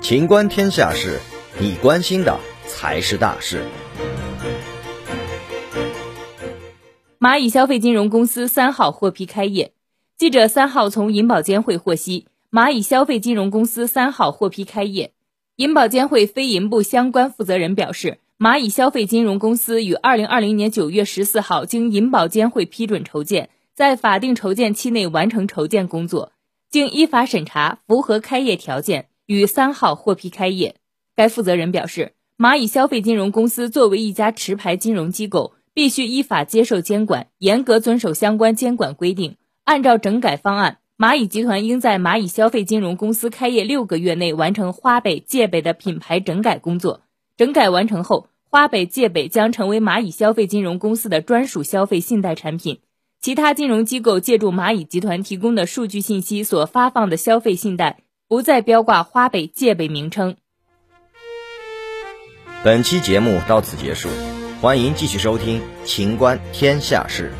情观天下事，你关心的才是大事。蚂蚁消费金融公司三号获批开业。记者三号从银保监会获悉，蚂蚁消费金融公司三号获批开业。银保监会非银部相关负责人表示，蚂蚁消费金融公司于二零二零年九月十四号经银保监会批准筹建，在法定筹建期内完成筹建工作，经依法审查符合开业条件，于三号获批开业。该负责人表示，蚂蚁消费金融公司作为一家持牌金融机构。必须依法接受监管，严格遵守相关监管规定。按照整改方案，蚂蚁集团应在蚂蚁消费金融公司开业六个月内完成花呗、借呗的品牌整改工作。整改完成后，花呗、借呗将成为蚂蚁消费金融公司的专属消费信贷产品。其他金融机构借助蚂蚁集团提供的数据信息所发放的消费信贷，不再标挂花呗、借呗名称。本期节目到此结束。欢迎继续收听《秦观天下事》。